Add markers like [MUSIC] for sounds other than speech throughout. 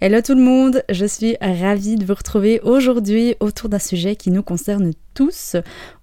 Hello tout le monde, je suis ravie de vous retrouver aujourd'hui autour d'un sujet qui nous concerne tous,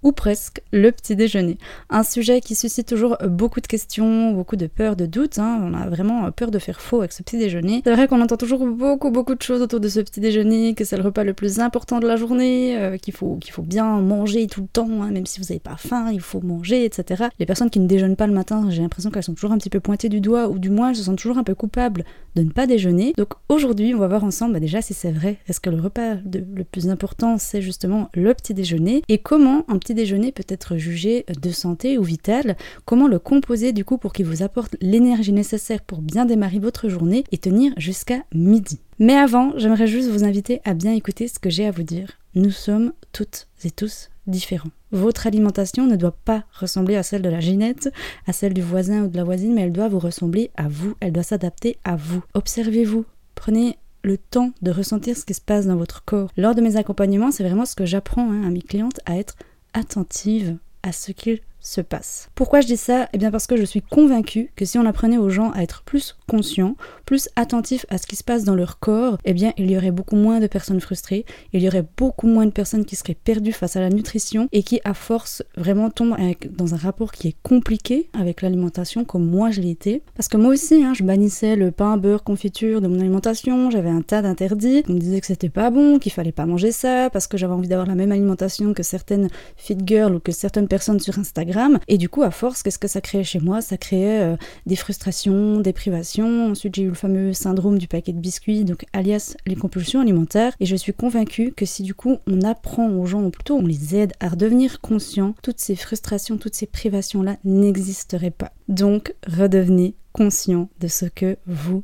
ou presque, le petit déjeuner. Un sujet qui suscite toujours beaucoup de questions, beaucoup de peurs, de doutes. Hein. On a vraiment peur de faire faux avec ce petit déjeuner. C'est vrai qu'on entend toujours beaucoup, beaucoup de choses autour de ce petit déjeuner, que c'est le repas le plus important de la journée, euh, qu'il faut, bien manger tout le temps, hein. même si vous n'avez pas faim, il faut manger, etc. Les personnes qui ne déjeunent pas le matin, j'ai l'impression qu'elles sont toujours un petit peu pointées du doigt, ou du moins elles se sentent toujours un peu coupables de ne pas déjeuner. Donc aujourd'hui, on va voir ensemble bah, déjà si c'est vrai. Est-ce que le repas le plus important, c'est justement le petit déjeuner? Et comment un petit déjeuner peut être jugé de santé ou vital, comment le composer du coup pour qu'il vous apporte l'énergie nécessaire pour bien démarrer votre journée et tenir jusqu'à midi? Mais avant, j'aimerais juste vous inviter à bien écouter ce que j'ai à vous dire. Nous sommes toutes et tous différents. Votre alimentation ne doit pas ressembler à celle de la Ginette, à celle du voisin ou de la voisine, mais elle doit vous ressembler à vous, elle doit s'adapter à vous. Observez-vous, prenez le temps de ressentir ce qui se passe dans votre corps. Lors de mes accompagnements, c'est vraiment ce que j'apprends hein, à mes clientes, à être attentive à ce qu'ils se passe. Pourquoi je dis ça? Eh bien parce que je suis convaincue que si on apprenait aux gens à être plus conscients, plus attentifs à ce qui se passe dans leur corps, eh bien il y aurait beaucoup moins de personnes frustrées, il y aurait beaucoup moins de personnes qui seraient perdues face à la nutrition et qui à force vraiment tombent dans un rapport qui est compliqué avec l'alimentation comme moi je l'ai été. Parce que moi aussi, hein, je bannissais le pain, beurre, confiture de mon alimentation, j'avais un tas d'interdits, on me disait que c'était pas bon, qu'il fallait pas manger ça, parce que j'avais envie d'avoir la même alimentation que certaines fit girls ou que certaines personnes sur Instagram et du coup, à force, qu'est-ce que ça créait chez moi? Ça créait euh, des frustrations, des privations. Ensuite, j'ai eu le fameux syndrome du paquet de biscuits, donc alias les compulsions alimentaires. Et je suis convaincue que si du coup on apprend aux gens, ou plutôt on les aide à redevenir conscients, toutes ces frustrations, toutes ces privations-là n'existeraient pas. Donc, redevenez conscient de ce que vous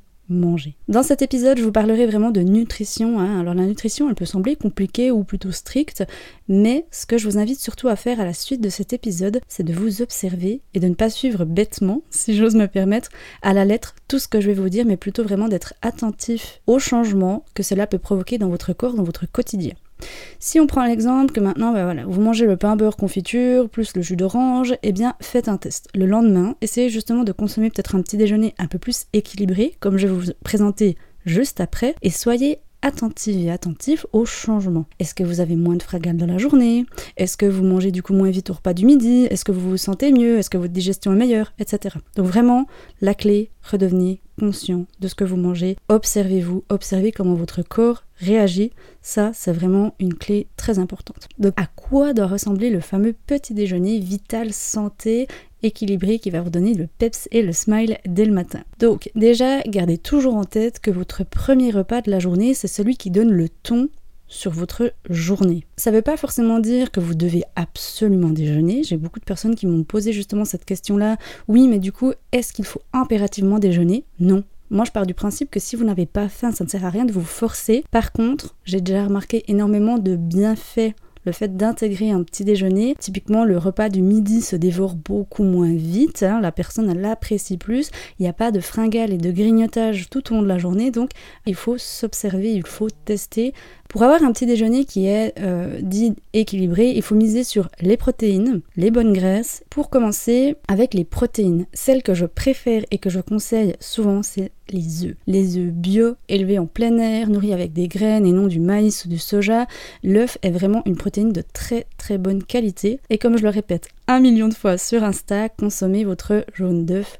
Dans cet épisode, je vous parlerai vraiment de nutrition. Hein. Alors la nutrition, elle peut sembler compliquée ou plutôt stricte, mais ce que je vous invite surtout à faire à la suite de cet épisode, c'est de vous observer et de ne pas suivre bêtement, [LAUGHS] si j'ose me permettre, à la lettre tout ce que je vais vous dire, mais plutôt vraiment d'être attentif aux changements que cela peut provoquer dans votre corps, dans votre quotidien. Si on prend l'exemple que maintenant, voilà, vous mangez le pain beurre confiture plus le jus d'orange, eh bien faites un test. Le lendemain, essayez justement de consommer peut-être un petit déjeuner un peu plus équilibré, comme je vais vous présenter juste après, et soyez attentive et attentif aux changements. Est-ce que vous avez moins de fragales dans la journée? Est-ce que vous mangez du coup moins vite au repas du midi? Est-ce que vous vous sentez mieux? Est-ce que votre digestion est meilleure? Etc. Donc vraiment, la clé, redevenez conscient de ce que vous mangez. Observez-vous, observez comment votre corps réagit. Ça, c'est vraiment une clé très importante. Donc, à quoi doit ressembler le fameux petit déjeuner vital santé équilibré qui va vous donner le peps et le smile dès le matin. Donc, déjà, gardez toujours en tête que votre premier repas de la journée, c'est celui qui donne le ton sur votre journée. Ça ne veut pas forcément dire que vous devez absolument déjeuner. J'ai beaucoup de personnes qui m'ont posé justement cette question-là. Oui, mais du coup, est-ce qu'il faut impérativement déjeuner? Non. Moi, je pars du principe que si vous n'avez pas faim, ça ne sert à rien de vous forcer. Par contre, j'ai déjà remarqué énormément de bienfaits le fait d'intégrer un petit déjeuner. Typiquement, le repas du midi se dévore beaucoup moins vite, hein. la personne l'apprécie plus, il n'y a pas de fringales et de grignotage tout au long de la journée, donc il faut s'observer, il faut tester. Pour avoir un petit déjeuner qui est euh, dit équilibré, il faut miser sur les protéines, les bonnes graisses. Pour commencer, avec les protéines, celles que je préfère et que je conseille souvent, c'est les œufs. Les œufs bio, élevés en plein air, nourris avec des graines et non du maïs ou du soja. L'œuf est vraiment une protéine de très très bonne qualité. Et comme je le répète un million de fois sur Insta, consommez votre jaune d'œuf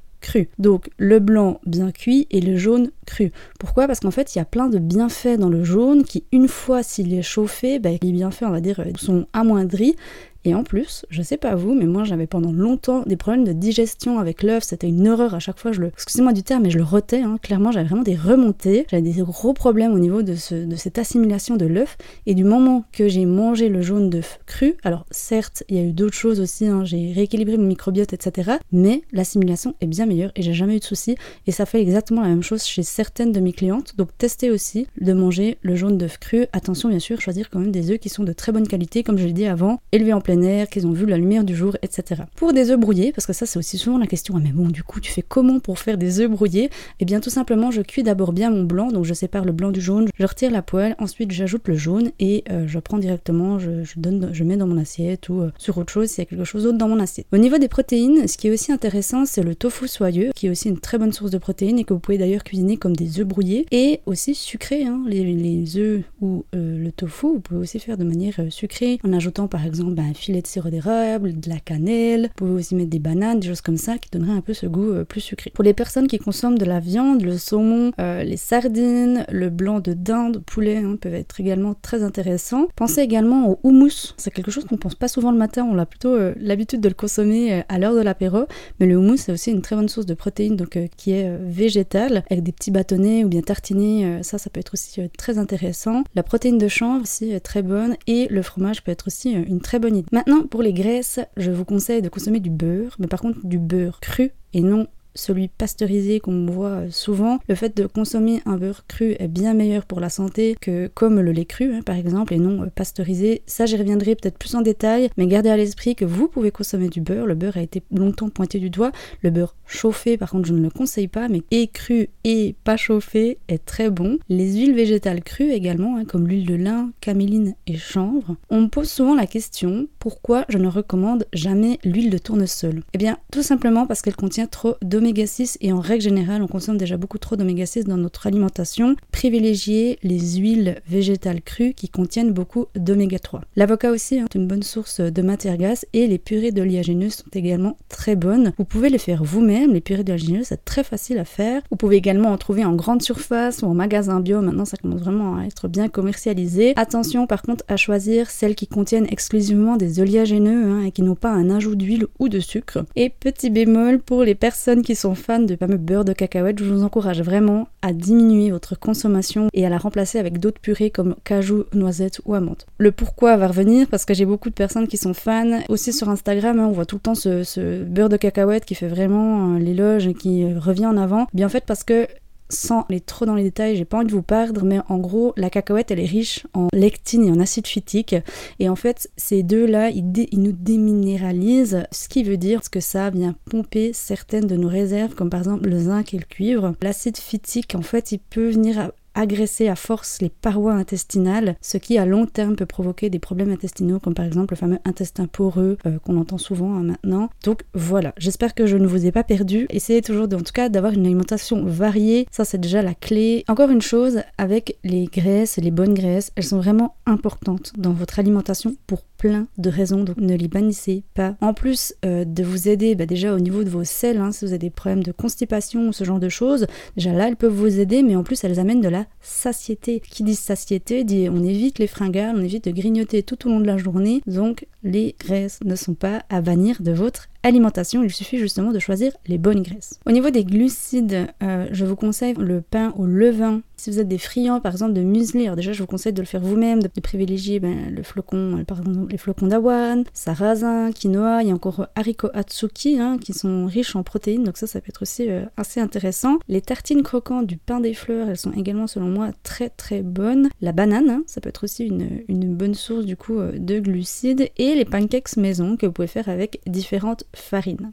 Donc le blanc bien cuit et le jaune cru. Pourquoi? Parce qu'en fait, il y a plein de bienfaits dans le jaune qui, une fois s'il est chauffé, ben, les bienfaits, on va dire, sont amoindris Et en plus, je sais pas vous, mais moi j'avais pendant longtemps des problèmes de digestion avec l'œuf. C'était une horreur à chaque fois. Je le, excusez-moi du terme, mais je le rotais. Hein. Clairement, j'avais vraiment des remontées. J'avais des gros problèmes au niveau de, ce, de cette assimilation de l'œuf. Et du moment que j'ai mangé le jaune d'œuf cru, alors certes, il y a eu d'autres choses aussi. Hein. J'ai rééquilibré mon microbiote, etc. Mais l'assimilation est bien meilleure et j'ai jamais eu de soucis. Et ça fait exactement la même chose chez certaines de mes clientes. Donc testez aussi de manger le jaune d'œuf cru. Attention, bien sûr, choisir quand même des œufs qui sont de très bonne qualité, comme je l'ai dit avant, élevés en qu'ils ont vu la lumière du jour, etc. Pour des œufs brouillés, parce que ça c'est aussi souvent la question, ah, mais bon, du coup, tu fais comment pour faire des œufs brouillés? Eh bien, tout simplement, je cuis d'abord bien mon blanc, donc je sépare le blanc du jaune, je retire la poêle, ensuite j'ajoute le jaune et euh, je prends directement, je, donne, je mets dans mon assiette ou euh, sur autre chose s'il y a quelque chose d'autre dans mon assiette. Au niveau des protéines, ce qui est aussi intéressant, c'est le tofu soyeux, qui est aussi une très bonne source de protéines et que vous pouvez d'ailleurs cuisiner comme des œufs brouillés et aussi sucrés, hein, les, œufs ou euh, le tofu, vous pouvez aussi faire de manière sucrée en ajoutant par exemple ben, filet de sirop d'érable, de la cannelle, vous pouvez aussi mettre des bananes, des choses comme ça qui donneraient un peu ce goût plus sucré. Pour les personnes qui consomment de la viande, le saumon, les sardines, le blanc de dinde, poulet hein, peuvent être également très intéressants. Pensez également au houmous. C'est quelque chose qu'on pense pas souvent le matin, on a plutôt euh, l'habitude de le consommer euh, à l'heure de l'apéro, mais le houmous c'est aussi une très bonne source de protéines donc euh, qui est végétale avec des petits bâtonnets ou bien tartinés, ça ça peut être aussi très intéressant. La protéine de chanvre aussi est très bonne et le fromage peut être aussi une très bonne idée. Maintenant pour les graisses, je vous conseille de consommer du beurre, mais par contre du beurre cru et non celui pasteurisé qu'on voit souvent, le fait de consommer un beurre cru est bien meilleur pour la santé que comme le lait cru hein, par exemple et non euh, pasteurisé. Ça j'y reviendrai peut-être plus en détail, mais gardez à l'esprit que vous pouvez consommer du beurre. Le beurre a été longtemps pointé du doigt. Le beurre chauffé par contre je ne le conseille pas, mais et cru et pas chauffé est très bon. Les huiles végétales crues également, hein, comme l'huile de lin, caméline et chanvre. On me pose souvent la question pourquoi je ne recommande jamais l'huile de tournesol? Eh bien tout simplement parce qu'elle contient trop d'oméga 6 et en règle générale on consomme déjà beaucoup trop d'oméga 6 dans notre alimentation. Privilégiez les huiles végétales crues qui contiennent beaucoup d'oméga 3. L'avocat aussi hein, est une bonne source de matière grasse et les purées d'oléagineux sont également très bonnes. Vous pouvez les faire vous-même, les purées d'oléagineux c'est très facile à faire. Vous pouvez également en trouver en grande surface ou en magasin bio, maintenant ça commence vraiment à être bien commercialisé. Attention par contre à choisir celles qui contiennent exclusivement des oléagineux hein, et qui n'ont pas un ajout d'huile ou de sucre. Et petit bémol pour les personnes qui sont fans de fameux beurre de cacahuète, je vous encourage vraiment à diminuer votre consommation et à la remplacer avec d'autres purées comme cajou, noisette ou amande. Le pourquoi va revenir parce que j'ai beaucoup de personnes qui sont fans. Aussi sur Instagram, hein, on voit tout le temps ce, beurre de cacahuète qui fait vraiment euh, l'éloge et qui euh, revient en avant. Bien en fait parce que sans aller trop dans les détails, j'ai pas envie de vous perdre, mais en gros, la cacahuète, elle est riche en lectine et en acide phytique. Et en fait, ces deux-là, ils, nous déminéralisent, ce qui veut dire que ça vient pomper certaines de nos réserves, comme par exemple le zinc et le cuivre. L'acide phytique, en fait, il peut venir agresser à force les parois intestinales, ce qui à long terme peut provoquer des problèmes intestinaux comme par exemple le fameux intestin poreux euh, qu'on entend souvent hein, maintenant. Donc voilà, j'espère que je ne vous ai pas perdu. Essayez toujours en tout cas d'avoir une alimentation variée, ça c'est déjà la clé. Encore une chose, avec les graisses, les bonnes graisses, elles sont vraiment importantes dans votre alimentation pour plein de raisons, donc ne les bannissez pas. En plus euh, de vous aider bah, déjà au niveau de vos selles, hein, si vous avez des problèmes de constipation ou ce genre de choses, déjà là elles peuvent vous aider, mais en plus elles amènent de la satiété. Qui dit satiété dit on évite les fringales, on évite de grignoter tout au long de la journée, donc les graisses ne sont pas à bannir de votre alimentation, il suffit justement de choisir les bonnes graisses. Au niveau des glucides, euh, je vous conseille le pain au levain. Si vous êtes des friands par exemple de muesli, alors déjà je vous conseille de le faire vous-même, de privilégier ben, le flocon, par exemple les flocons d'avoine, sarrasin, quinoa, il y a encore haricots atsuki hein, qui sont riches en protéines, donc ça ça peut être aussi euh, assez intéressant. Les tartines croquantes du pain des fleurs, elles sont également selon moi très très bonnes. La banane, hein, ça peut être aussi une, une bonne source du coup euh, de glucides et les pancakes maison que vous pouvez faire avec différentes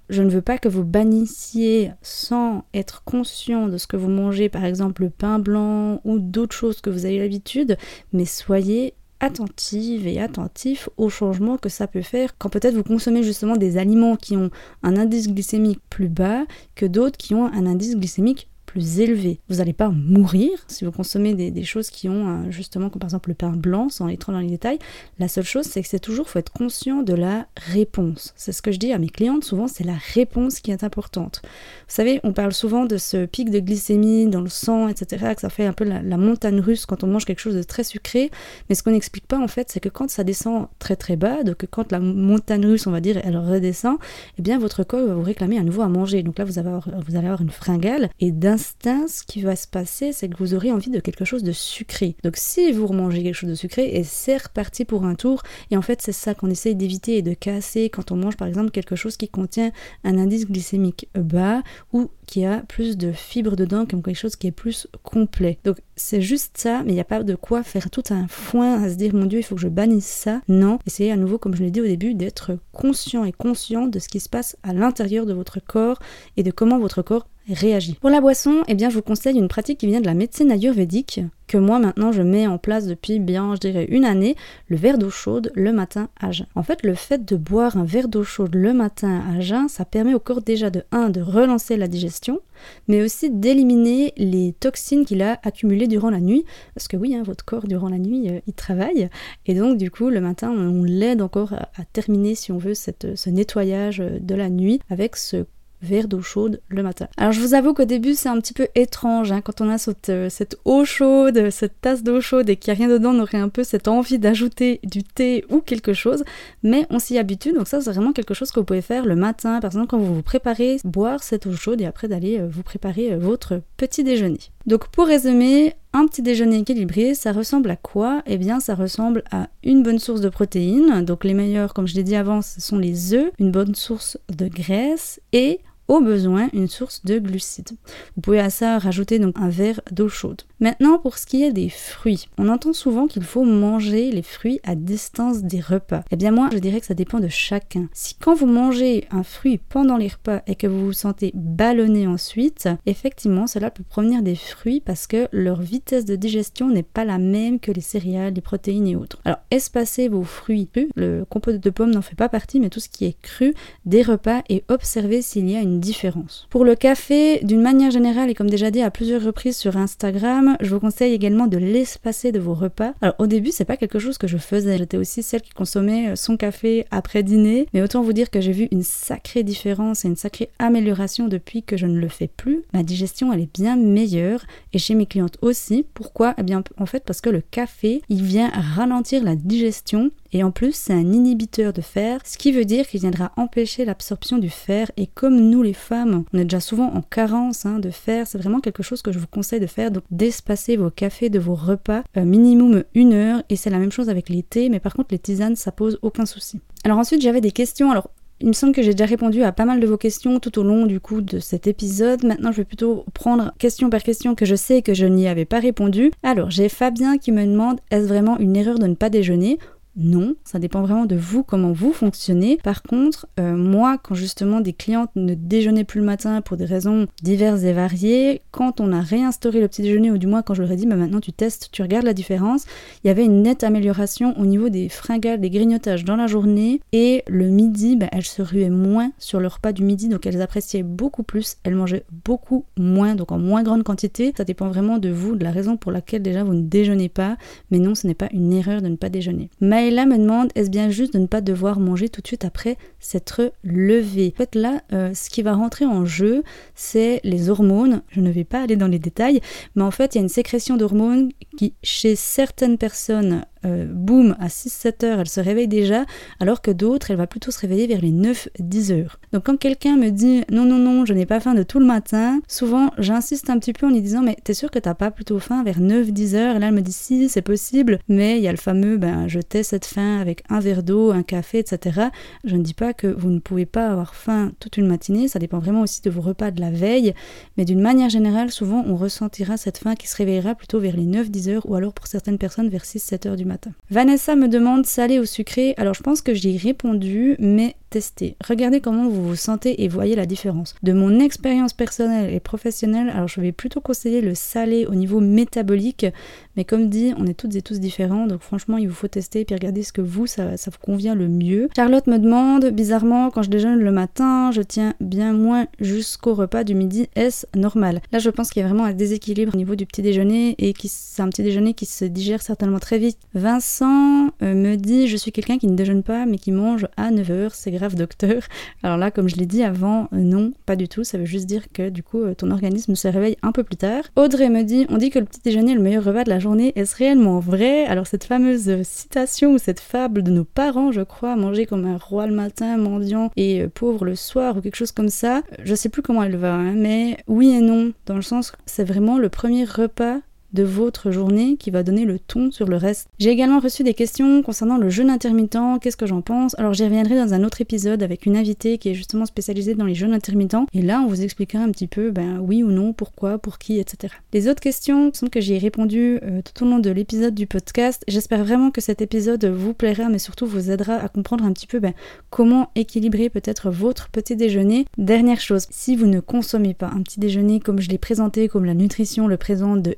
Je ne veux pas que vous bannissiez sans être conscient de ce que vous mangez, par exemple le pain blanc ou d'autres choses que vous avez l'habitude, mais soyez attentive et attentif aux changements que ça peut faire quand peut-être vous consommez justement des aliments qui ont un indice glycémique plus bas que d'autres qui ont un indice glycémique plus élevé. Vous n'allez pas mourir si vous consommez des, choses qui ont euh, justement, comme par exemple le pain blanc, sans aller trop dans les détails. La seule chose, c'est que c'est toujours, faut être conscient de la réponse. C'est ce que je dis à mes clientes, souvent c'est la réponse qui est importante. Vous savez, on parle souvent de ce pic de glycémie dans le sang, etc., que ça fait un peu la, la montagne russe quand on mange quelque chose de très sucré, mais ce qu'on n'explique pas en fait, c'est que quand ça descend très très bas, donc quand la montagne russe, on va dire, elle redescend, eh bien votre corps va vous réclamer à nouveau à manger. Donc là, vous, avez, vous allez avoir une fringale, et d'instinct, ce qui va se passer, c'est que vous aurez envie de quelque chose de sucré. Donc si vous remangez quelque chose de sucré, et c'est reparti pour un tour, et en fait c'est ça qu'on essaye d'éviter et de casser quand on mange par exemple quelque chose qui contient un indice glycémique bas ou qui a plus de fibres dedans, comme quelque chose qui est plus complet. Donc c'est juste ça, mais il n'y a pas de quoi faire tout un foin à se dire mon Dieu, il faut que je bannisse ça. Non, essayez à nouveau, comme je l'ai dit au début, d'être conscient et conscient de ce qui se passe à l'intérieur de votre corps et de comment votre corps Pour la boisson, eh bien, je vous conseille une pratique qui vient de la médecine ayurvédique, que moi maintenant je mets en place depuis bien, je dirais, une année, le verre d'eau chaude le matin à jeun. En fait, le fait de boire un verre d'eau chaude le matin à jeun, ça permet au corps déjà de 1 de relancer la digestion, mais aussi d'éliminer les toxines qu'il a accumulées durant la nuit, parce que oui, hein, votre corps durant la nuit, euh, il travaille, et donc du coup, le matin, on l'aide encore à, terminer, si on veut, ce nettoyage de la nuit avec ce verre d'eau chaude le matin. Alors je vous avoue qu'au début c'est un petit peu étrange hein, quand on a cette, euh, cette eau chaude, cette tasse d'eau chaude et qu'il n'y a rien dedans, on aurait un peu cette envie d'ajouter du thé ou quelque chose, mais on s'y habitue donc ça c'est vraiment quelque chose que vous pouvez faire le matin par exemple quand vous vous préparez, boire cette eau chaude et après d'aller euh, vous préparer euh, votre petit déjeuner. Donc pour résumer, un petit déjeuner équilibré, ça ressemble à quoi? Eh bien, ça ressemble à une bonne source de protéines. Donc les meilleurs, comme je l'ai dit avant, ce sont les œufs, une bonne source de graisse et au besoin une source de glucides. Vous pouvez à ça rajouter donc un verre d'eau chaude. Maintenant pour ce qui est des fruits, on entend souvent qu'il faut manger les fruits à distance des repas. Eh bien moi je dirais que ça dépend de chacun. Si quand vous mangez un fruit pendant les repas et que vous vous sentez ballonné ensuite, effectivement cela peut provenir des fruits parce que leur vitesse de digestion n'est pas la même que les céréales, les protéines et autres. Alors espacez vos fruits crus, le compote de pommes n'en fait pas partie mais tout ce qui est cru des repas et observez s'il y a une différence. Pour le café, d'une manière générale et comme déjà dit à plusieurs reprises sur Instagram, je vous conseille également de l'espacer de vos repas. Alors au début, c'est pas quelque chose que je faisais. J'étais aussi celle qui consommait euh, son café après dîner, mais autant vous dire que j'ai vu une sacrée différence et une sacrée amélioration depuis que je ne le fais plus. Ma digestion, elle est bien meilleure et chez mes clientes aussi. Pourquoi? Eh bien en fait parce que le café, il vient ralentir la digestion et en plus c'est un inhibiteur de fer, ce qui veut dire qu'il viendra empêcher l'absorption du fer et comme nous les femmes, on est déjà souvent en carence hein, de fer, c'est vraiment quelque chose que je vous conseille de faire, donc d'espacer vos cafés de vos repas euh, minimum une heure et c'est la même chose avec les thés, mais par contre les tisanes ça pose aucun souci. Alors ensuite j'avais des questions, alors il me semble que j'ai déjà répondu à pas mal de vos questions tout au long du coup de cet épisode. Maintenant, je vais plutôt prendre question par question que je sais que je n'y avais pas répondu. Alors, j'ai Fabien qui me demande est-ce vraiment une erreur de ne pas déjeuner? Non, ça dépend vraiment de vous, comment vous fonctionnez. Par contre, euh, moi, quand justement des clientes ne déjeunaient plus le matin pour des raisons diverses et variées, quand on a réinstauré le petit déjeuner, ou du moins quand je leur ai dit, bah, maintenant tu testes, tu regardes la différence, il y avait une nette amélioration au niveau des fringales, des grignotages dans la journée, et le midi, bah, elles se ruaient moins sur le repas du midi, donc elles appréciaient beaucoup plus, elles mangeaient beaucoup moins, donc en moins grande quantité. Ça dépend vraiment de vous, de la raison pour laquelle déjà vous ne déjeunez pas, mais non, ce n'est pas une erreur de ne pas déjeuner. Là me demande est-ce bien juste de ne pas devoir manger tout de suite après s'être levé En fait là, euh, ce qui va rentrer en jeu, c'est les hormones. Je ne vais pas aller dans les détails, mais en fait, il y a une sécrétion d'hormones qui, chez certaines personnes, euh, boum, à 6-7 heures, elle se réveille déjà, alors que d'autres, elle va plutôt se réveiller vers les 9-10 heures. Donc quand quelqu'un me dit non, non, non, je n'ai pas faim de tout le matin, souvent j'insiste un petit peu en lui disant mais t'es sûr que t'as pas plutôt faim vers 9-10 heures? Et là elle me dit si, c'est possible, mais il y a le fameux ben je tais cette faim avec un verre d'eau, un café, etc. Je ne dis pas que vous ne pouvez pas avoir faim toute une matinée, ça dépend vraiment aussi de vos repas de la veille, mais d'une manière générale, souvent on ressentira cette faim qui se réveillera plutôt vers les 9-10 heures ou alors pour certaines personnes vers 6-7 heures du matin. Vanessa me demande salé ou sucré. Alors je pense que j'y ai répondu, mais Regardez comment vous vous sentez et voyez la différence. De mon expérience personnelle et professionnelle, alors je vais plutôt conseiller le salé au niveau métabolique, mais comme dit, on est toutes et tous différents, donc franchement, il vous faut tester et puis regarder ce que vous, ça, ça vous convient le mieux. Charlotte me demande, bizarrement, quand je déjeune le matin, je tiens bien moins jusqu'au repas du midi, est-ce normal? Là, je pense qu'il y a vraiment un déséquilibre au niveau du petit déjeuner et qui c'est un petit déjeuner qui se digère certainement très vite. Vincent euh, me dit, je suis quelqu'un qui ne déjeune pas mais qui mange à 9h, c'est grave docteur. Alors là, comme je l'ai dit avant, euh, non, pas du tout, ça veut juste dire que du coup, euh, ton organisme se réveille un peu plus tard. Audrey me dit, on dit que le petit déjeuner est le meilleur repas de la journée, est-ce réellement vrai? Alors cette fameuse citation ou cette fable de nos parents, je crois, manger comme un roi le matin, mendiant et pauvre le soir ou quelque chose comme ça, je sais plus comment elle va, hein, mais oui et non, dans le sens c'est vraiment le premier repas de votre journée qui va donner le ton sur le reste. J'ai également reçu des questions concernant le jeûne intermittent, qu'est-ce que j'en pense? Alors j'y reviendrai dans un autre épisode avec une invitée qui est justement spécialisée dans les jeûnes intermittents et là on vous expliquera un petit peu ben oui ou non, pourquoi, pour qui, etc. Les autres questions sont que j'y ai répondu euh, tout au long de l'épisode du podcast. J'espère vraiment que cet épisode vous plaira mais surtout vous aidera à comprendre un petit peu ben, comment équilibrer peut-être votre petit déjeuner. Dernière chose, si vous ne consommez pas un petit déjeuner comme je l'ai présenté, comme la nutrition le présente de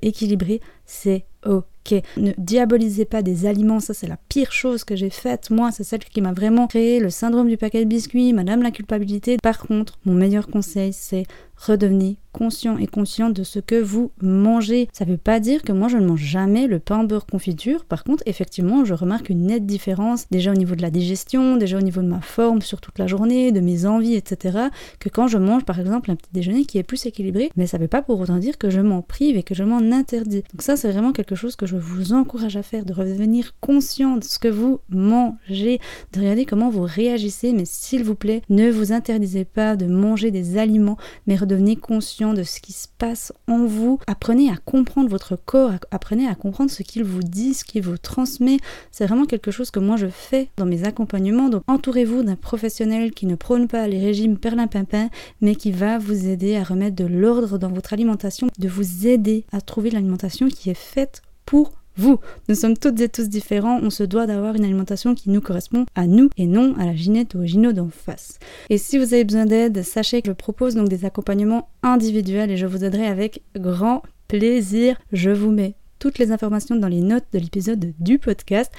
équilibrer c'est ok. Ne diabolisez pas des aliments, ça c'est la pire chose que j'ai faite. Moi, c'est celle qui m'a vraiment créé le syndrome du paquet de biscuits, madame la culpabilité. Par contre, mon meilleur conseil, c'est redevenez conscient et conscient de ce que vous mangez. Ça veut pas dire que moi je ne mange jamais le pain beurre confiture. Par contre, effectivement, je remarque une nette différence déjà au niveau de la digestion, déjà au niveau de ma forme sur toute la journée, de mes envies, etc. Que quand je mange par exemple un petit déjeuner qui est plus équilibré, mais ça veut pas pour autant dire que je m'en prive et que je m'en interdis. Donc ça, c'est vraiment quelque chose que je vous encourage à faire, de redevenir conscient de ce que vous mangez, de regarder comment vous réagissez, mais s'il vous plaît, ne vous interdisez pas de manger des aliments, mais devenez conscient de ce qui se passe en vous. Apprenez à comprendre votre corps, apprenez à comprendre ce qu'il vous dit, ce qu'il vous transmet. C'est vraiment quelque chose que moi je fais dans mes accompagnements. Donc entourez-vous d'un professionnel qui ne prône pas les régimes perlimpinpin, mais qui va vous aider à remettre de l'ordre dans votre alimentation, de vous aider à trouver l'alimentation faite pour vous. Nous sommes toutes et tous différents, on se doit d'avoir une alimentation qui nous correspond à nous et non à la ginette ou au ginot d'en face. Et si vous avez besoin d'aide, sachez que je propose donc des accompagnements individuels et je vous aiderai avec grand plaisir. Je vous mets toutes les informations dans les notes de l'épisode du podcast.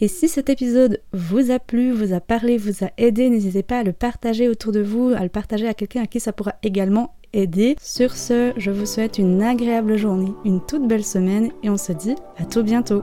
Et si cet épisode vous a plu, vous a parlé, vous a aidé, n'hésitez pas à le partager autour de vous, à le partager à quelqu'un à qui ça pourra également aider. Sur ce, je vous souhaite une agréable journée, une toute belle semaine et on se dit à tout bientôt.